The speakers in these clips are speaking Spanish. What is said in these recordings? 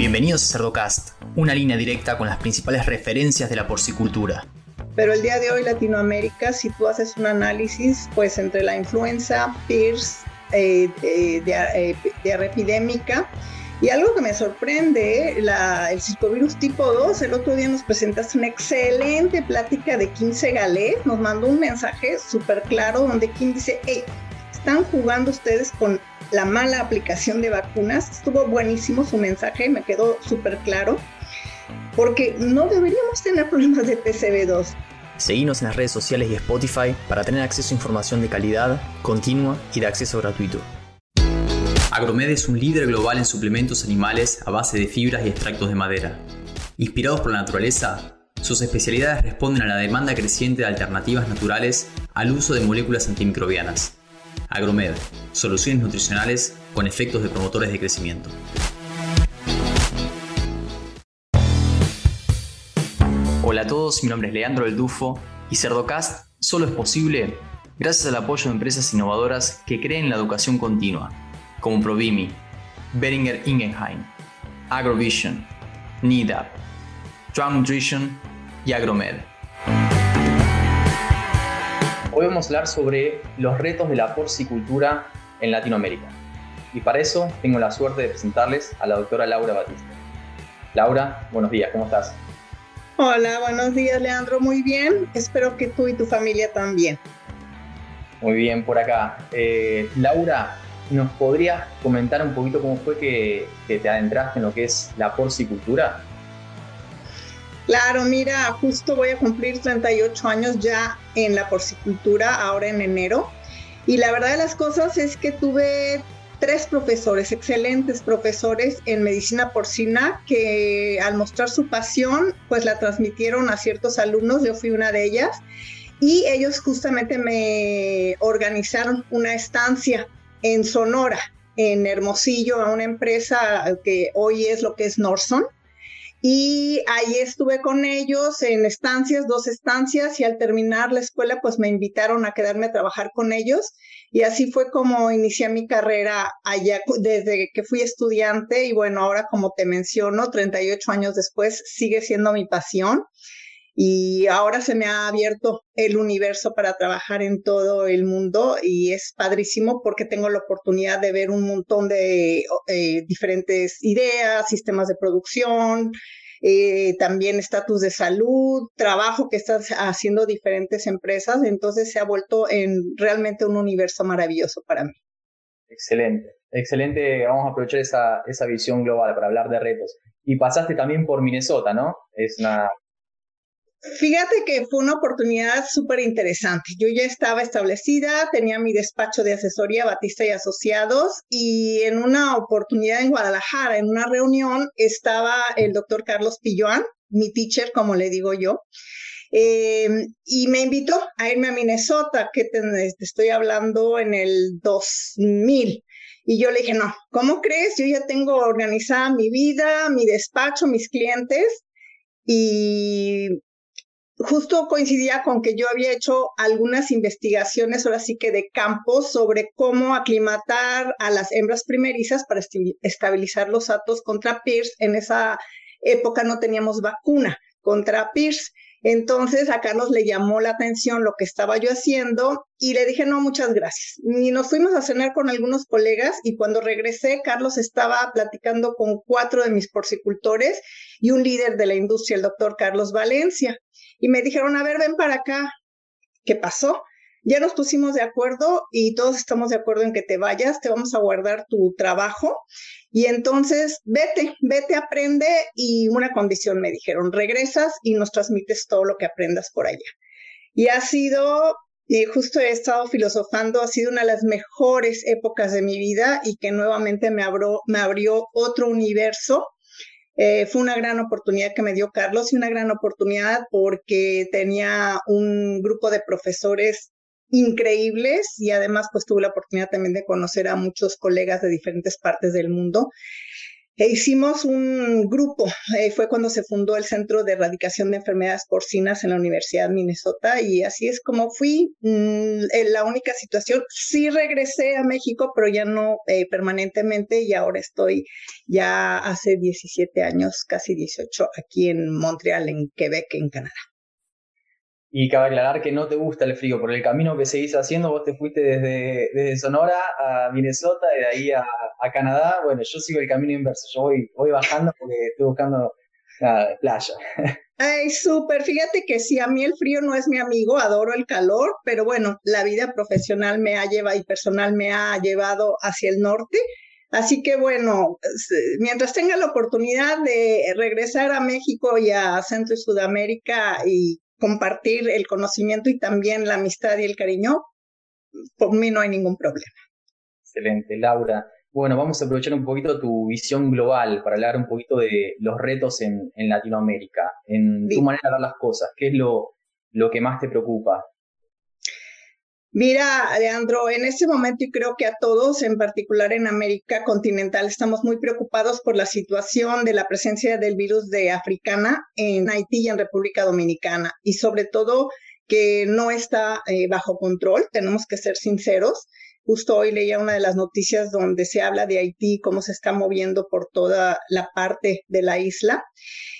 Bienvenidos a Cerdocast, una línea directa con las principales referencias de la porcicultura. Pero el día de hoy Latinoamérica, si tú haces un análisis, pues entre la influenza, PIRS, eh, de, eh, epidémica, y algo que me sorprende, el circovirus tipo 2, el otro día nos presentaste una excelente plática de 15 Galés, nos mandó un mensaje súper claro donde Kim dice, hey, están jugando ustedes con la mala aplicación de vacunas. Estuvo buenísimo su mensaje, me quedó súper claro, porque no deberíamos tener problemas de PCB2. Seguimos en las redes sociales y Spotify para tener acceso a información de calidad, continua y de acceso gratuito. Agromed es un líder global en suplementos animales a base de fibras y extractos de madera. Inspirados por la naturaleza, sus especialidades responden a la demanda creciente de alternativas naturales al uso de moléculas antimicrobianas Agromed, soluciones nutricionales con efectos de promotores de crecimiento. Hola a todos, mi nombre es Leandro El Dufo y Cerdocast solo es posible gracias al apoyo de empresas innovadoras que creen en la educación continua, como Provimi, Beringer Ingenheim, Agrovision, NIDAP, Strong Nutrition y Agromed. Hoy vamos a hablar sobre los retos de la porcicultura en Latinoamérica. Y para eso tengo la suerte de presentarles a la doctora Laura Batista. Laura, buenos días, ¿cómo estás? Hola, buenos días Leandro, muy bien. Espero que tú y tu familia también. Muy bien por acá. Eh, Laura, ¿nos podrías comentar un poquito cómo fue que, que te adentraste en lo que es la porcicultura? Claro, mira, justo voy a cumplir 38 años ya en la porcicultura, ahora en enero. Y la verdad de las cosas es que tuve tres profesores, excelentes profesores en medicina porcina, que al mostrar su pasión, pues la transmitieron a ciertos alumnos, yo fui una de ellas, y ellos justamente me organizaron una estancia en Sonora, en Hermosillo, a una empresa que hoy es lo que es Norson y ahí estuve con ellos en estancias, dos estancias, y al terminar la escuela, pues me invitaron a quedarme a trabajar con ellos. Y así fue como inicié mi carrera allá desde que fui estudiante. Y bueno, ahora como te menciono, 38 años después, sigue siendo mi pasión. Y ahora se me ha abierto el universo para trabajar en todo el mundo y es padrísimo porque tengo la oportunidad de ver un montón de eh, diferentes ideas, sistemas de producción, eh, también estatus de salud, trabajo que están haciendo diferentes empresas. Entonces se ha vuelto en realmente un universo maravilloso para mí. Excelente, excelente. Vamos a aprovechar esa, esa visión global para hablar de retos. Y pasaste también por Minnesota, ¿no? Es una Fíjate que fue una oportunidad súper interesante. Yo ya estaba establecida, tenía mi despacho de asesoría Batista y Asociados y en una oportunidad en Guadalajara, en una reunión, estaba el doctor Carlos Pilloan, mi teacher, como le digo yo, em, y me invitó a irme a Minnesota, que te, estoy hablando en el 2000. Y yo le dije, no, ¿cómo crees? Yo ya tengo organizada mi vida, mi despacho, mis clientes. Y justo coincidía con que yo había hecho algunas investigaciones, ahora sí que de campo, sobre cómo aclimatar a las hembras primerizas para estabilizar los atos contra PIRS. En esa época no teníamos vacuna contra PIRS. Entonces a Carlos le llamó la atención lo que estaba yo haciendo y le dije, no, muchas gracias. Y nos fuimos a cenar con algunos colegas y cuando regresé, Carlos estaba platicando con cuatro de mis porcicultores y un líder de la industria, el doctor Carlos Valencia. Y me dijeron, a ver, ven para acá. ¿Qué pasó? Ya nos pusimos de acuerdo y todos estamos de acuerdo en que te vayas, te vamos a guardar tu trabajo y entonces vete, vete, aprende y una condición me dijeron, regresas y nos transmites todo lo que aprendas por allá. Y ha sido, y justo he estado filosofando, ha sido una de las mejores épocas de mi vida y que nuevamente me, abrió, me abrió otro universo. Eh, fue una gran oportunidad que me dio Carlos y una gran oportunidad porque tenía un grupo de profesores increíbles y además pues tuve la oportunidad también de conocer a muchos colegas de diferentes partes del mundo. E hicimos un grupo, eh, fue cuando se fundó el Centro de Erradicación de Enfermedades Porcinas en la Universidad de Minnesota y así es como fui. Mm, la única situación, sí regresé a México, pero ya no eh, permanentemente y ahora estoy ya hace 17 años, casi 18, aquí en Montreal, en Quebec, en Canadá. Y cabe aclarar que no te gusta el frío, por el camino que seguís haciendo, vos te fuiste desde, desde Sonora a Minnesota y de ahí a, a, Canadá. Bueno, yo sigo el camino inverso, yo voy, voy bajando porque estoy buscando nada, playa. Ay, súper. Fíjate que sí, a mí el frío no es mi amigo, adoro el calor, pero bueno, la vida profesional me ha llevado y personal me ha llevado hacia el norte. Así que bueno, mientras tenga la oportunidad de regresar a México y a Centro y Sudamérica y compartir el conocimiento y también la amistad y el cariño, por mí no hay ningún problema. Excelente, Laura. Bueno, vamos a aprovechar un poquito tu visión global para hablar un poquito de los retos en, Latinoamérica, en tu manera de ver las cosas. ¿Qué es lo, lo que más te preocupa? Mira, Leandro, en este momento y creo que a todos, en particular en América continental, estamos muy preocupados por la situación de la presencia del virus de africana en Haití y en República Dominicana y sobre todo que no está eh, bajo control, tenemos que ser sinceros. Justo hoy leía una de las noticias donde se habla de Haití, cómo se está moviendo por toda la parte de la isla.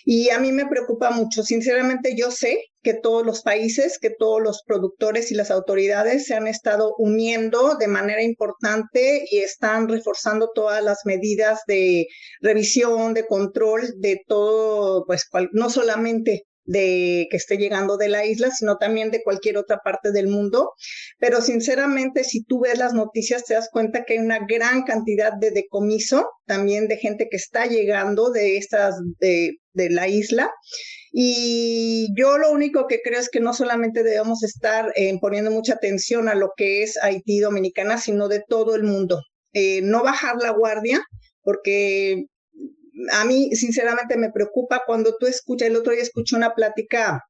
Y a mí me preocupa mucho. Sinceramente, yo sé que todos los países, que todos los productores y las autoridades se han estado uniendo de manera importante y están reforzando todas las medidas de revisión, de control de todo, pues no solamente de que esté llegando de la isla, sino también de cualquier otra parte del mundo. Pero sinceramente, si tú ves las noticias, te das cuenta que hay una gran cantidad de decomiso, también de gente que está llegando de estas, de, de la isla. Y yo lo único que creo es que no solamente debemos estar eh, poniendo mucha atención a lo que es Haití Dominicana, sino de todo el mundo. Eh, no bajar la guardia, porque a mí sinceramente me preocupa cuando tú escuchas, el otro día escuché una plática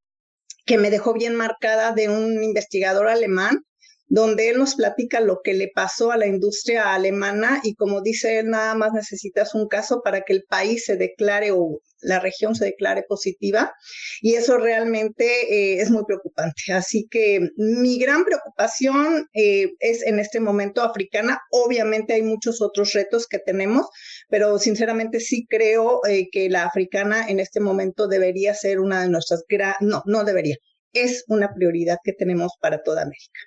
que me dejó bien marcada de un investigador alemán donde él nos platica lo que le pasó a la industria alemana y como dice él, nada más necesitas un caso para que el país se declare o la región se declare positiva y eso realmente eh, es muy preocupante. Así que mi gran preocupación eh, es en este momento africana. Obviamente hay muchos otros retos que tenemos, pero sinceramente sí creo eh, que la africana en este momento debería ser una de nuestras, no, no debería, es una prioridad que tenemos para toda América.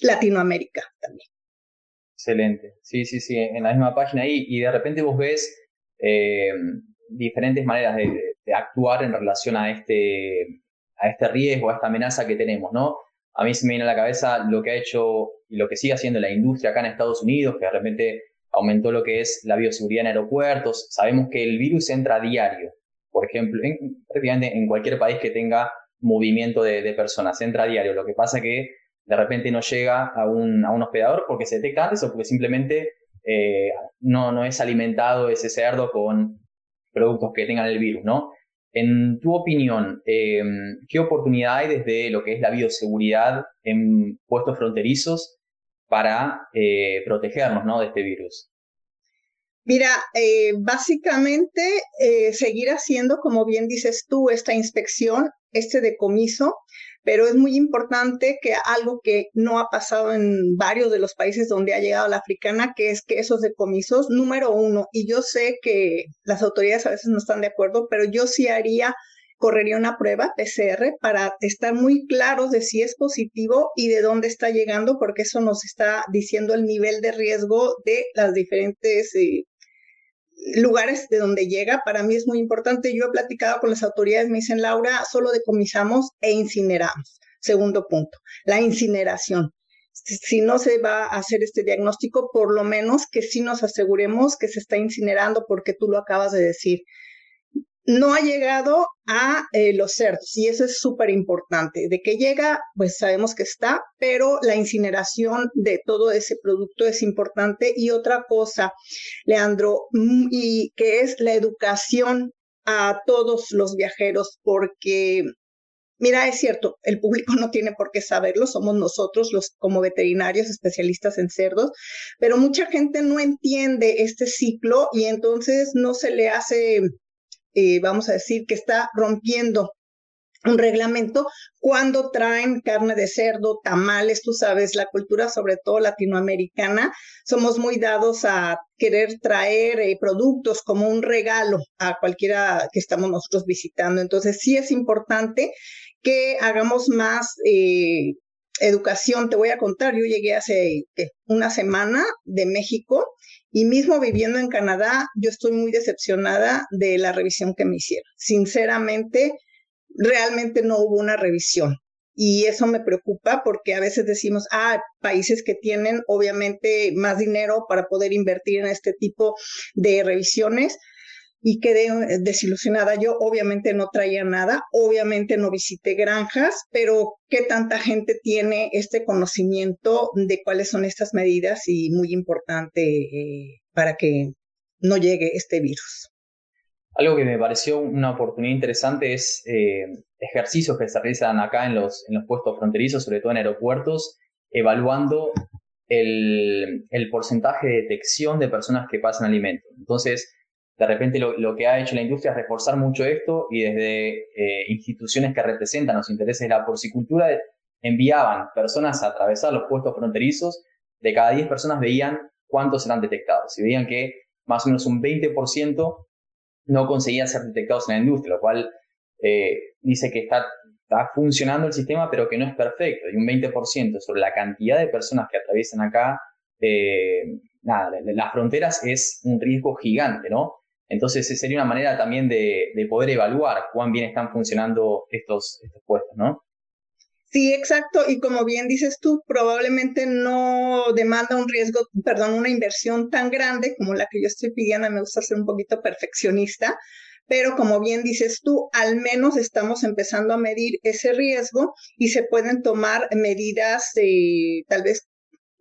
Latinoamérica también. Excelente. Sí, sí, sí, en la misma página ahí. Y de repente vos ves diferentes maneras de, actuar en relación a este, a este riesgo, a esta amenaza que tenemos, ¿no? A mí se me viene a la cabeza lo que ha hecho y lo que sigue haciendo la industria acá en Estados Unidos, que de repente aumentó lo que es la bioseguridad en aeropuertos. Sabemos que el virus entra a diario, por ejemplo, en, prácticamente en cualquier país que tenga movimiento de, personas, entra a diario. Lo que pasa que de repente no llega a un, a un hospedador porque se detecta antes o porque simplemente eh, no, no es alimentado ese cerdo con productos que tengan el virus, ¿no? En tu opinión, eh, ¿qué oportunidad hay desde lo que es la bioseguridad en puestos fronterizos para eh, protegernos ¿no? de este virus? Mira, básicamente seguir haciendo, como bien dices tú, esta inspección, este decomiso, pero es muy importante que algo que no ha pasado en varios de los países donde ha llegado la africana, que es que esos decomisos, número uno, y yo sé que las autoridades a veces no están de acuerdo, pero yo sí haría correría una prueba PCR para estar muy claros de si es positivo y de dónde está llegando, porque eso nos está diciendo el nivel de riesgo de las diferentes eh, lugares de donde llega, para mí es muy importante. Yo he platicado con las autoridades, me dicen, Laura, solo decomisamos e incineramos. Segundo punto, la incineración. Si no se va a hacer este diagnóstico, por lo menos que sí nos aseguremos que se está incinerando, porque tú lo acabas de decir no ha llegado a eh, los cerdos y eso es súper importante. De que llega, pues sabemos que está, pero la incineración de todo ese producto es importante. Y otra cosa, Leandro, mm, y que es la educación a todos los viajeros, porque Mira, es cierto, el público no tiene por qué saberlo, somos nosotros los como veterinarios especialistas en cerdos, pero mucha gente no entiende este ciclo y entonces no se le hace, eh, vamos a decir, que está rompiendo un reglamento cuando traen carne de cerdo, tamales, tú sabes, la cultura sobre todo latinoamericana, somos muy dados a querer traer eh, productos como un regalo a cualquiera que estamos nosotros visitando. Entonces sí es importante que hagamos más eh, educación. Te voy a contar, yo llegué hace una semana de México y mismo viviendo en Canadá, yo estoy muy decepcionada de la revisión que me hicieron. Sinceramente, realmente no hubo una revisión. Y eso me preocupa porque a veces decimos, ah, países que tienen obviamente más dinero para poder invertir en este tipo de revisiones, y quedé eh, desilusionada. Yo obviamente no traía nada, obviamente no visité granjas, pero ¿qué tanta gente tiene este conocimiento de cuáles son estas medidas y muy importante eh, para que no llegue este virus? Algo que me pareció una oportunidad interesante es eh, ejercicios que se realizan acá en los, en los puestos fronterizos, sobre todo en aeropuertos, evaluando el, el porcentaje de detección de personas que pasan alimentos. Entonces, de repente lo, que ha hecho la industria es reforzar mucho esto y desde eh, instituciones que representan los intereses de la porcicultura enviaban personas a atravesar los puestos fronterizos, de cada 10 personas veían cuántos eran detectados y veían que más o menos un 20% no conseguían ser detectados en la industria, lo cual eh, dice que está, está funcionando el sistema pero que no es perfecto y un 20% sobre la cantidad de personas que atraviesan acá, eh, nada, las fronteras es un riesgo gigante, ¿no? Entonces, sería una manera también de, poder evaluar cuán bien están funcionando estos, estos puestos, ¿no? Sí, exacto. Y como bien dices tú, probablemente no demanda un riesgo, perdón, una inversión tan grande como la que yo estoy pidiendo. Me gusta ser un poquito perfeccionista, pero como bien dices tú, al menos estamos empezando a medir ese riesgo y se pueden tomar medidas, eh, tal vez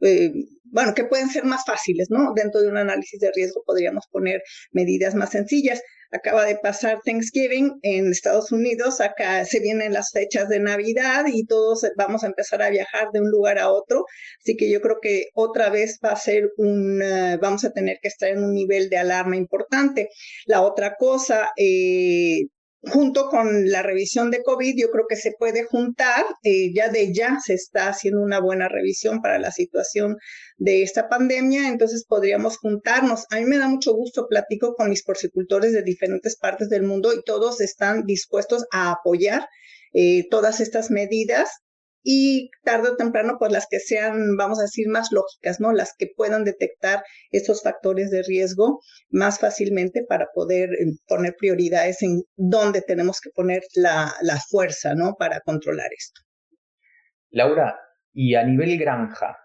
eh, bueno, que pueden ser más fáciles, ¿no? Dentro de un análisis de riesgo podríamos poner medidas más sencillas. Acaba de pasar Thanksgiving en Estados Unidos, acá se vienen las fechas de Navidad y todos vamos a empezar a viajar de un lugar a otro, así que yo creo que otra vez va a ser un, eh, vamos a tener que estar en un nivel de alarma importante. La otra cosa, eh, junto con la revisión de COVID, yo creo que se puede juntar, eh, ya de ya se está haciendo una buena revisión para la situación de esta pandemia, entonces podríamos juntarnos. A mí me da mucho gusto, platico con mis porcicultores de diferentes partes del mundo y todos están dispuestos a apoyar eh, todas estas medidas y tarde o temprano, pues las que sean, vamos a decir, más lógicas, ¿no? Las que puedan detectar estos factores de riesgo más fácilmente para poder eh, poner prioridades en dónde tenemos que poner la, fuerza, ¿no? Para controlar esto. Laura, y a nivel granja,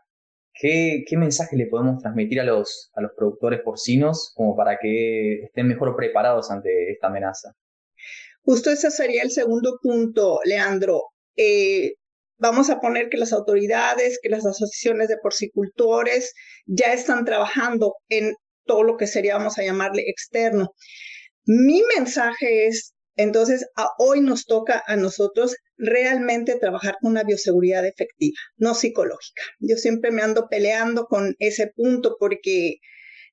¿qué, qué mensaje le podemos transmitir a los, a los productores porcinos como para que estén mejor preparados ante esta amenaza? Justo ese sería el segundo punto, Leandro. Eh, Vamos a poner que las autoridades, que las asociaciones de porcicultores ya están trabajando en todo lo que sería, vamos a llamarle externo. Mi mensaje es, entonces, hoy nos toca a nosotros realmente trabajar con una bioseguridad efectiva, no psicológica. Yo siempre me ando peleando con ese punto porque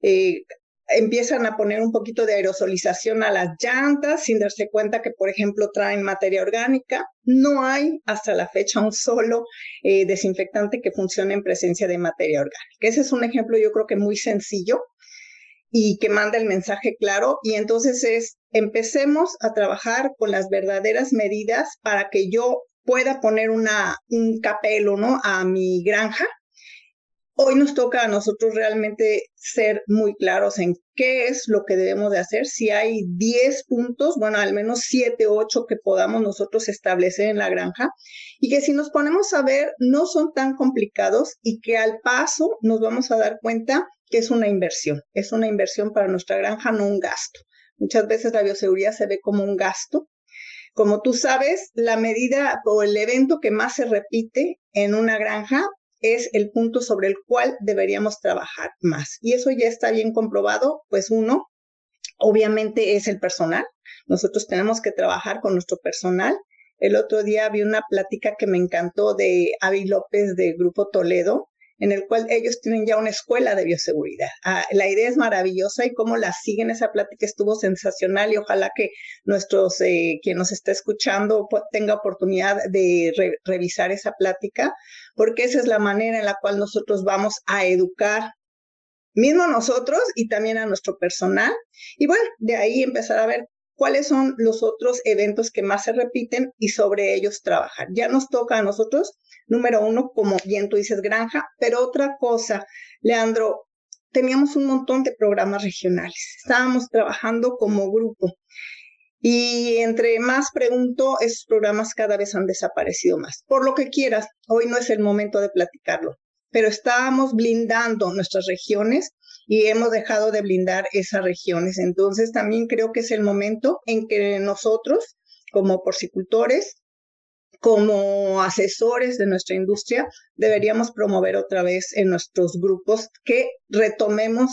eh, empiezan a poner un poquito de aerosolización a las llantas sin darse cuenta que, por ejemplo, traen materia orgánica. No hay hasta la fecha un solo eh, desinfectante que funcione en presencia de materia orgánica. Ese es un ejemplo yo creo que muy sencillo y que manda el mensaje claro. Y entonces es, empecemos a trabajar con las verdaderas medidas para que yo pueda poner una, un capelo, ¿no? A mi granja Hoy nos toca a nosotros realmente ser muy claros en qué es lo que debemos de hacer. Si hay 10 puntos, bueno, al menos 7, 8 que podamos nosotros establecer en la granja y que si nos ponemos a ver no son tan complicados y que al paso nos vamos a dar cuenta que es una inversión. Es una inversión para nuestra granja, no un gasto. Muchas veces la bioseguridad se ve como un gasto. Como tú sabes, la medida o el evento que más se repite en una granja es el punto sobre el cual deberíamos trabajar más. Y eso ya está bien comprobado, pues uno, obviamente es el personal. Nosotros tenemos que trabajar con nuestro personal El otro día vi una plática que me encantó de Avi López de Grupo Toledo, en el cual ellos tienen ya una escuela de bioseguridad. Ah, la idea es maravillosa y cómo la siguen, esa plática estuvo sensacional y ojalá que nuestros, eh, quien nos está escuchando tenga oportunidad de revisar esa plática, porque esa es la manera en la cual nosotros vamos a educar mismo nosotros y también a nuestro personal. Y bueno, de ahí empezar a ver cuáles son los otros eventos que más se repiten y sobre ellos trabajar. Ya nos toca a nosotros número uno, como bien tú dices, granja, pero otra cosa, Leandro, teníamos un montón de programas regionales, estábamos trabajando como grupo. Y entre más pregunto, esos programas cada vez han desaparecido más. Por lo que quieras, hoy no es el momento de platicarlo, pero estábamos blindando nuestras regiones y hemos dejado de blindar esas regiones. Entonces también creo que es el momento en que nosotros, como porcicultores, como asesores de nuestra industria, deberíamos promover otra vez en nuestros grupos que retomemos,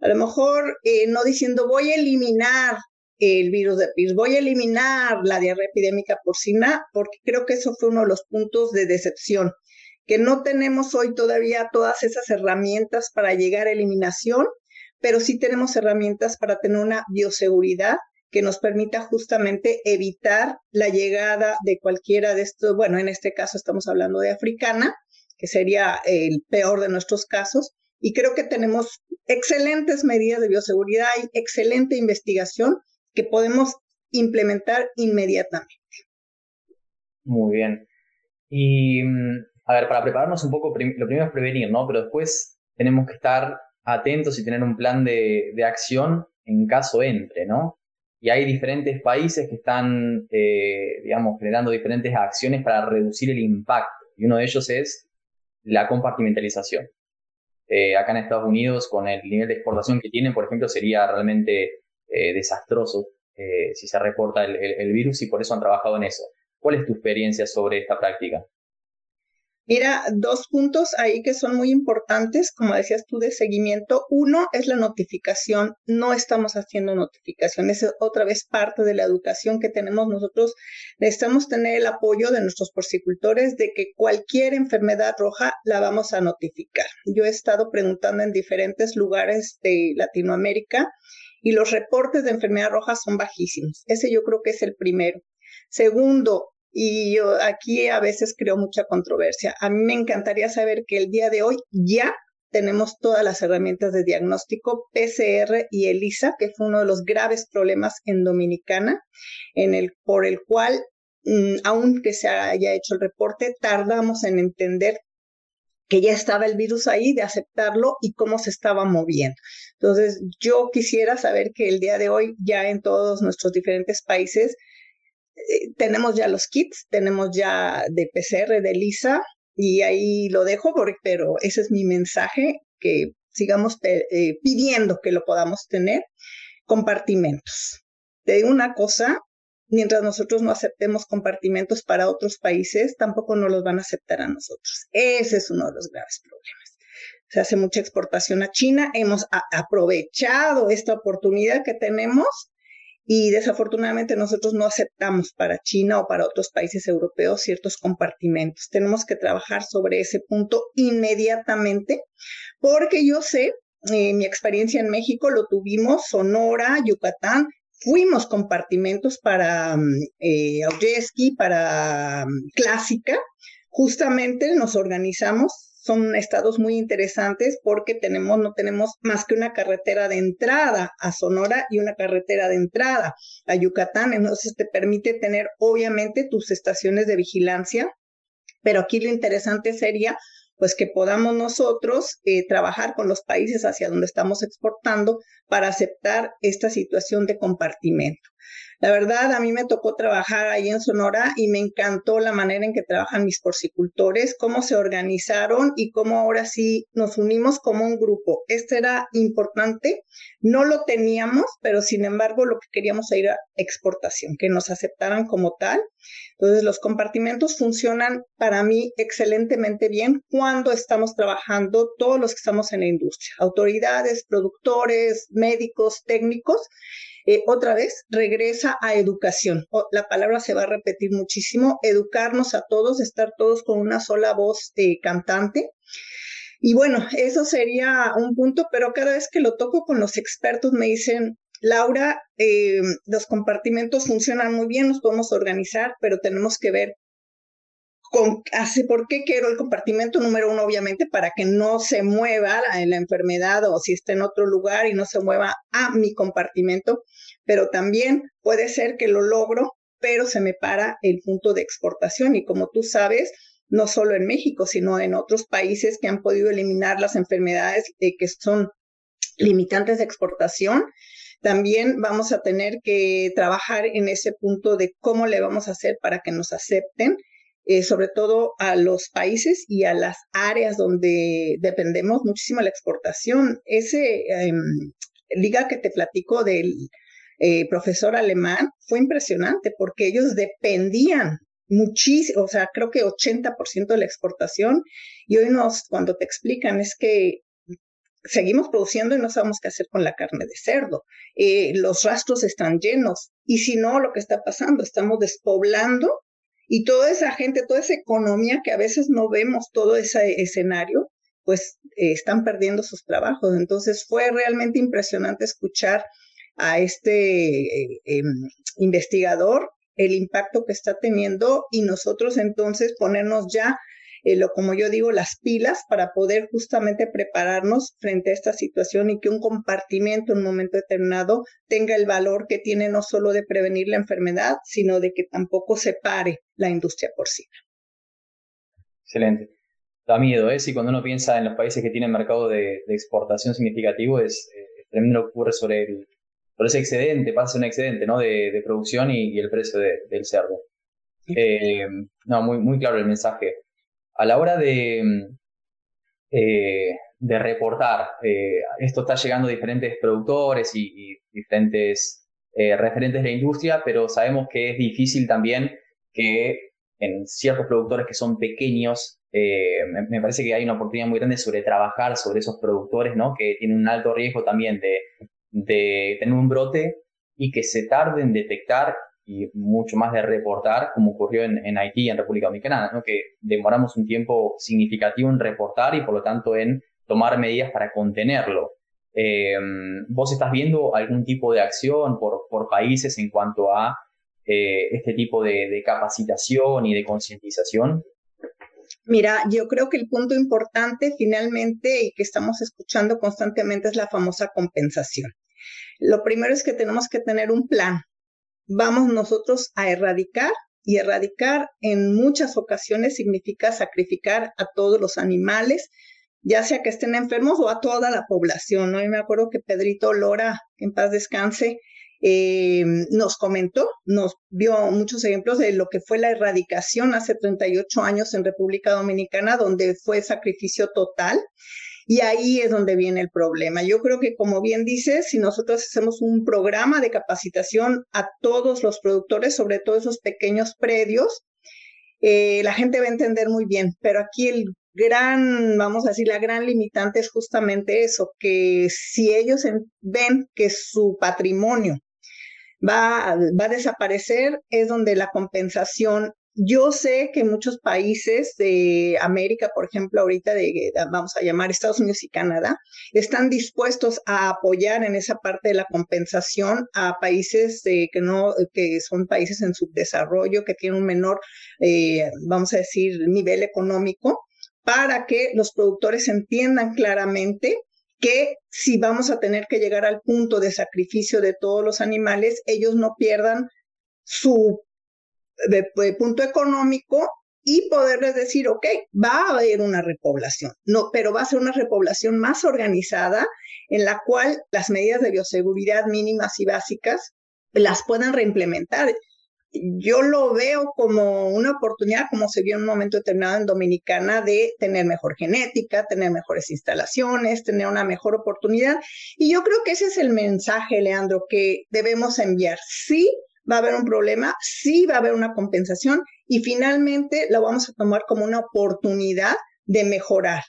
a lo mejor eh, no diciendo voy a eliminar el virus de PIRS, voy a eliminar la diarrea epidémica porcina, porque creo que eso fue uno de los puntos de decepción, que no tenemos hoy todavía todas esas herramientas para llegar a eliminación, pero sí tenemos herramientas para tener una bioseguridad que nos permita justamente evitar la llegada de cualquiera de estos, bueno, en este caso estamos hablando de africana, que sería el peor de nuestros casos, y creo que tenemos excelentes medidas de bioseguridad y excelente investigación que podemos implementar inmediatamente. Muy bien. Y, mm, a ver, para prepararnos un poco, lo primero es prevenir, ¿no? Pero después tenemos que estar atentos y tener un plan de, de acción en caso entre, ¿no? y hay diferentes países que están, eh, digamos, generando diferentes acciones para reducir el impacto. Y uno de ellos es la compartimentalización. Eh, acá en Estados Unidos, con el nivel de exportación que tienen, por ejemplo, sería realmente eh, desastroso si se reporta el virus y por eso han trabajado en eso. ¿Cuál es tu experiencia sobre esta práctica? Mira, dos puntos ahí que son muy importantes, como decías tú, de seguimiento. Uno es la notificación. No estamos haciendo notificación. Es otra vez parte de la educación que tenemos nosotros. Necesitamos tener el apoyo de nuestros porcicultores de que cualquier enfermedad roja la vamos a notificar. Yo he estado preguntando en diferentes lugares de Latinoamérica y los reportes de enfermedad roja son bajísimos. Ese yo creo que es el primero. Segundo, y yo aquí a veces creo mucha controversia. A mí me encantaría saber que el día de hoy ya tenemos todas las herramientas de diagnóstico PCR y ELISA, que fue uno de los graves problemas en Dominicana, en el, por el cual, mm, aunque se haya hecho el reporte, tardamos en entender que ya estaba el virus ahí, de aceptarlo y cómo se estaba moviendo. Entonces, yo quisiera saber que el día de hoy ya en todos nuestros diferentes países eh, tenemos ya los kits, tenemos ya de PCR, de LISA, y ahí lo dejo, pero ese es mi mensaje, que sigamos eh, pidiendo que lo podamos tener, compartimentos. Te digo una cosa, mientras nosotros no aceptemos compartimentos para otros países, tampoco nos los van a aceptar a nosotros. Ese es uno de los graves problemas. Se hace mucha exportación a China, hemos aprovechado esta oportunidad que tenemos y desafortunadamente nosotros no aceptamos para China o para otros países europeos ciertos compartimentos. Tenemos que trabajar sobre ese punto inmediatamente porque yo sé, eh, mi experiencia en México lo tuvimos, Sonora, Yucatán, fuimos compartimentos para um, eh, para Clásica, justamente nos organizamos son estados muy interesantes porque tenemos, no tenemos más que una carretera de entrada a Sonora y una carretera de entrada a Yucatán. Entonces te permite tener obviamente tus estaciones de vigilancia, pero aquí lo interesante sería pues que podamos nosotros eh, trabajar con los países hacia donde estamos exportando para aceptar esta situación de compartimento. La verdad, a mí me tocó trabajar ahí en Sonora y me encantó la manera en que trabajan mis porcicultores, cómo se organizaron y cómo ahora sí nos unimos como un grupo. Esto era importante, no lo teníamos, pero sin embargo lo que queríamos era exportación, que nos aceptaran como tal Entonces, los compartimentos funcionan para mí excelentemente bien cuando estamos trabajando todos los que estamos en la industria, autoridades, productores, médicos, técnicos. Eh, otra vez, regresa a educación. la palabra se va a repetir muchísimo, educarnos a todos, estar todos con una sola voz eh, cantante. Y bueno, eso sería un punto, pero cada vez que lo toco con los expertos me dicen, Laura, eh, los compartimentos funcionan muy bien, nos podemos organizar, pero tenemos que ver hace, por qué quiero el compartimento número uno, obviamente, para que no se mueva la, la enfermedad o si está en otro lugar y no se mueva a mi compartimento, pero también puede ser que lo logro, pero se me para el punto de exportación y como tú sabes, no solo en México, sino en otros países que han podido eliminar las enfermedades eh, que son limitantes de exportación. También vamos a tener que trabajar en ese punto de cómo le vamos a hacer para que nos acepten, eh, sobre todo a los países y a las áreas donde dependemos muchísimo de la exportación. Ese eh, liga que te platico del eh, profesor alemán fue impresionante porque ellos dependían muchísimo, o sea, creo que 80% de la exportación y hoy nos, cuando te explican es que seguimos produciendo y no sabemos qué hacer con la carne de cerdo. Eh, los rastros están llenos y si no, lo que está pasando, estamos despoblando y toda esa gente, toda esa economía que a veces no vemos todo ese escenario, pues eh, están perdiendo sus trabajos. Entonces fue realmente impresionante escuchar a este eh, em, investigador el impacto que está teniendo y nosotros entonces ponernos ya, eh, lo, como yo digo, las pilas para poder justamente prepararnos frente a esta situación y que un compartimento en un momento determinado tenga el valor que tiene no solo de prevenir la enfermedad, sino de que tampoco se pare la industria porcina. Excelente. Da miedo, ¿eh? Si cuando uno piensa en los países que tienen mercado de, exportación significativo, es, eh, tremendo lo que ocurre sobre el, por ese excedente, pasa un excedente ¿no? de, producción y, el precio del cerdo. Eh, no, muy, muy claro el mensaje. A la hora de, eh, reportar, eh, esto está llegando a diferentes productores y, diferentes referentes de la industria, pero sabemos que es difícil también que en ciertos productores que son pequeños, me, me, parece que hay una oportunidad muy grande sobre trabajar sobre esos productores, ¿no? Que tienen un alto riesgo también de, de tener un brote y que se tarde en detectar y mucho más de reportar, como ocurrió en, en Haití, en República Dominicana, ¿no? que demoramos un tiempo significativo en reportar y por lo tanto en tomar medidas para contenerlo. Eh, ¿Vos estás viendo algún tipo de acción por, por países en cuanto a eh, este tipo de, de capacitación y de concientización? Mira, yo creo que el punto importante finalmente y que estamos escuchando constantemente es la famosa compensación. Lo primero es que tenemos que tener un plan. Vamos nosotros a erradicar y erradicar en muchas ocasiones significa sacrificar a todos los animales, ya sea que estén enfermos o a toda la población. ¿no? Me acuerdo que Pedrito Lora, en paz descanse, eh, nos comentó, nos vio muchos ejemplos de lo que fue la erradicación hace 38 años en República Dominicana, donde fue sacrificio total. Y ahí es donde viene el problema. Yo creo que, como bien dices, si nosotros hacemos un programa de capacitación a todos los productores, sobre todo esos pequeños predios, eh, la gente va a entender muy bien. Pero aquí el gran, vamos a decir, la gran limitante es justamente eso, que si ellos ven que su patrimonio va, va a desaparecer, es donde la compensación yo sé que muchos países de América, por ejemplo, ahorita de, vamos a llamar Estados Unidos y Canadá, están dispuestos a apoyar en esa parte de la compensación a países que no, que son países en subdesarrollo, que tienen un menor, eh, vamos a decir, nivel económico, para que los productores entiendan claramente que si vamos a tener que llegar al punto de sacrificio de todos los animales, ellos no pierdan su punto económico y poderles decir, ok, va a haber una repoblación, no, pero va a ser una repoblación más organizada en la cual las medidas de bioseguridad mínimas y básicas las puedan reimplementar yo lo veo como una oportunidad, como se vio en un momento determinado en Dominicana, de tener mejor genética, tener mejores instalaciones, tener una mejor oportunidad. Y yo creo que ese es el mensaje, Leandro, que debemos enviar. Sí, va a haber un problema, sí va a haber una compensación y finalmente lo vamos a tomar como una oportunidad de mejorar.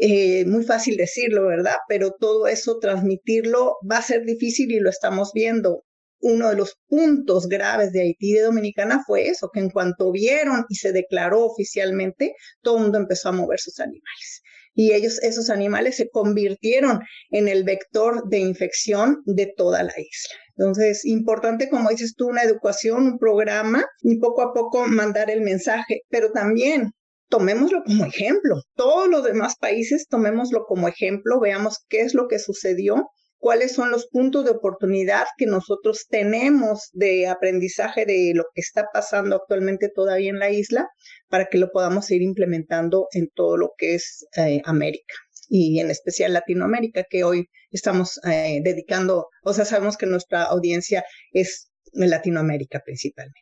Eh, muy fácil decirlo, ¿verdad? Pero todo eso, transmitirlo, va a ser difícil y lo estamos viendo. Uno de los puntos graves de Haití y de Dominicana fue eso, que en cuanto vieron y se declaró oficialmente, todo el mundo empezó a mover sus animales. Y ellos, esos animales se convirtieron en el vector de infección de toda la isla. Entonces, importante, como dices tú, una educación, un programa y poco a poco mandar el mensaje, pero también tomémoslo como ejemplo. Todos los demás países tomémoslo como ejemplo, veamos qué es lo que sucedió, cuáles son los puntos de oportunidad que nosotros tenemos de aprendizaje de lo que está pasando actualmente todavía en la isla para que lo podamos ir implementando en todo lo que es eh, América y en especial Latinoamérica, que hoy estamos eh, dedicando, o sea, sabemos que nuestra audiencia es Latinoamérica principalmente.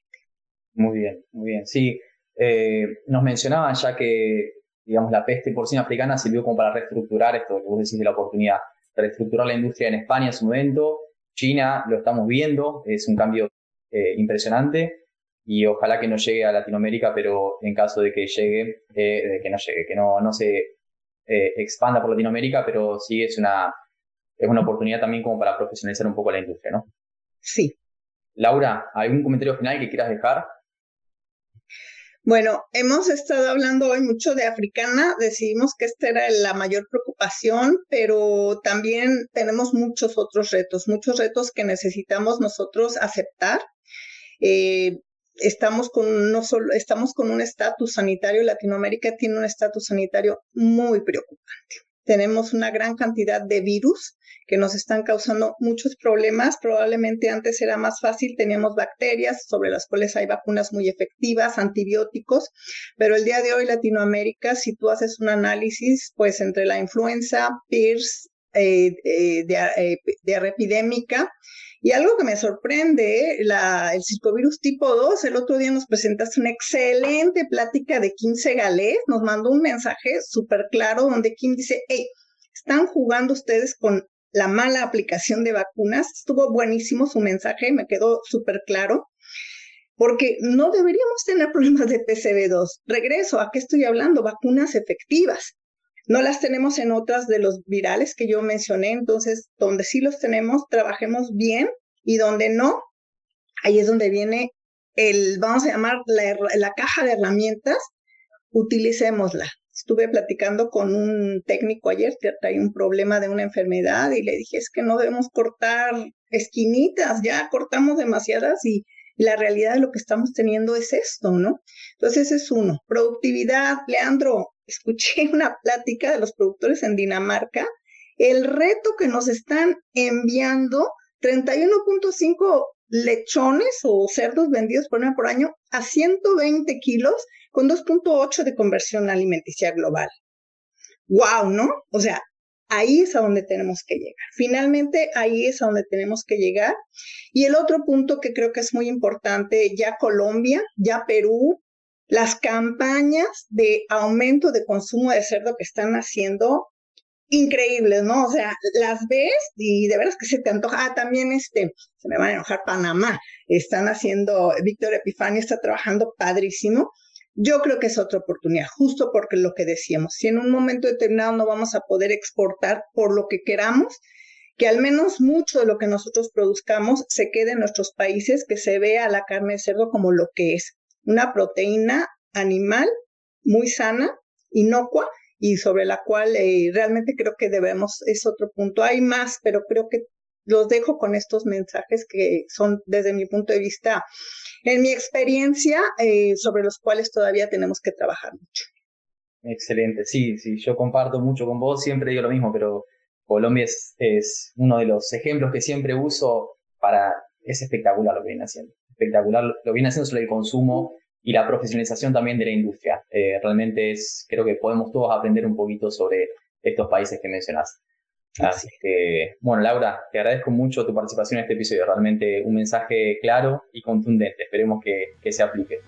Muy bien, muy bien. Sí, eh, nos mencionaban ya que, digamos, la peste porcina africana sirvió como para reestructurar esto que vos decís de la oportunidad, reestructurar la industria en España en su momento, China lo estamos viendo, es un cambio eh, impresionante y ojalá que no llegue a Latinoamérica, pero en caso de que llegue, eh, que no llegue, que no, no se expanda por Latinoamérica, pero sí es una, es una oportunidad también como para profesionalizar un poco la industria, ¿no? Sí. Laura, ¿algún comentario final que quieras dejar? Bueno, hemos estado hablando hoy mucho de africana, decidimos que esta era la mayor preocupación, pero también tenemos muchos otros retos, muchos retos que necesitamos nosotros aceptar. Eh, estamos con no solo estamos con un estatus sanitario, Latinoamérica tiene un estatus sanitario muy preocupante. Tenemos una gran cantidad de virus que nos están causando muchos problemas. Probablemente antes era más fácil, teníamos bacterias sobre las cuales hay vacunas muy efectivas, antibióticos, pero el día de hoy Latinoamérica, si tú haces un análisis, pues entre la influenza, PIRS, eh, eh, eh, diarrea epidémica, y algo que me sorprende, el circovirus tipo 2, el otro día nos presentaste una excelente plática de 15 Galés, nos mandó un mensaje súper claro donde Kim dice, hey, están jugando ustedes con la mala aplicación de vacunas. Estuvo buenísimo su mensaje, me quedó súper claro, porque no deberíamos tener problemas de PCB2. Regreso, ¿a qué estoy hablando? Vacunas efectivas. No las tenemos en otras de los virales que yo mencioné, entonces donde sí los tenemos, trabajemos bien y donde no, ahí es donde viene el, vamos a llamar la, la caja de herramientas, utilicémosla. Estuve platicando con un técnico ayer que trae un problema de una enfermedad y le dije, es que no debemos cortar esquinitas, ya cortamos demasiadas y la realidad de lo que estamos teniendo es esto, ¿no? Entonces ese es uno. Productividad, Leandro, escuché una plática de los productores en Dinamarca, el reto que nos están enviando 31.5 lechones o cerdos vendidos por, por año a 120 kilos con 2.8 de conversión alimenticia global. ¡Wow! ¿No? O sea, ahí es a donde tenemos que llegar. Finalmente, ahí es a donde tenemos que llegar. Y el otro punto que creo que es muy importante, ya Colombia, ya Perú, las campañas de aumento de consumo de cerdo que están haciendo increíbles, ¿no? O sea, las ves y de veras que se te antoja. Ah, también este, se me van a enojar Panamá. Están haciendo, Víctor Epifani está trabajando padrísimo. Yo creo que es otra oportunidad, justo porque lo que decíamos, si en un momento determinado no vamos a poder exportar por lo que queramos, que al menos mucho de lo que nosotros produzcamos se quede en nuestros países, que se vea la carne de cerdo como lo que es, una proteína animal muy sana, inocua, y sobre la cual eh, realmente creo que debemos, es otro punto. Hay más, pero creo que los dejo con estos mensajes que son desde mi punto de vista, en mi experiencia, eh, sobre los cuales todavía tenemos que trabajar mucho. Excelente, sí, sí, yo comparto mucho con vos, siempre digo lo mismo, pero Colombia es, es uno de los ejemplos que siempre uso para, es espectacular lo que viene haciendo, espectacular lo viene haciendo sobre el consumo y la profesionalización también de la industria. Eh, realmente es, creo que podemos todos aprender un poquito sobre estos países que mencionas. Así que, bueno, Laura, te agradezco mucho tu participación en este episodio. Realmente un mensaje claro y contundente. Esperemos que, que se aplique.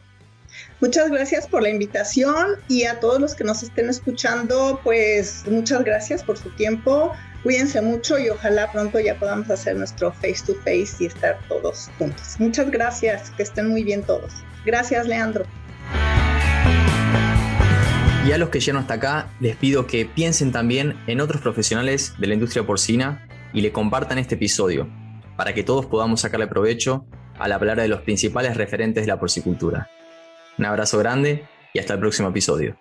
Muchas gracias por la invitación y a todos los que nos estén escuchando, pues muchas gracias por su tiempo. Cuídense mucho y ojalá pronto ya podamos hacer nuestro face to face y estar todos juntos. Muchas gracias, que estén muy bien todos. Gracias, Leandro. Y a los que llegan hasta acá, les pido que piensen también en otros profesionales de la industria porcina y le compartan este episodio, para que todos podamos sacarle provecho al hablar de los principales referentes de la porcicultura. Un abrazo grande y hasta el próximo episodio.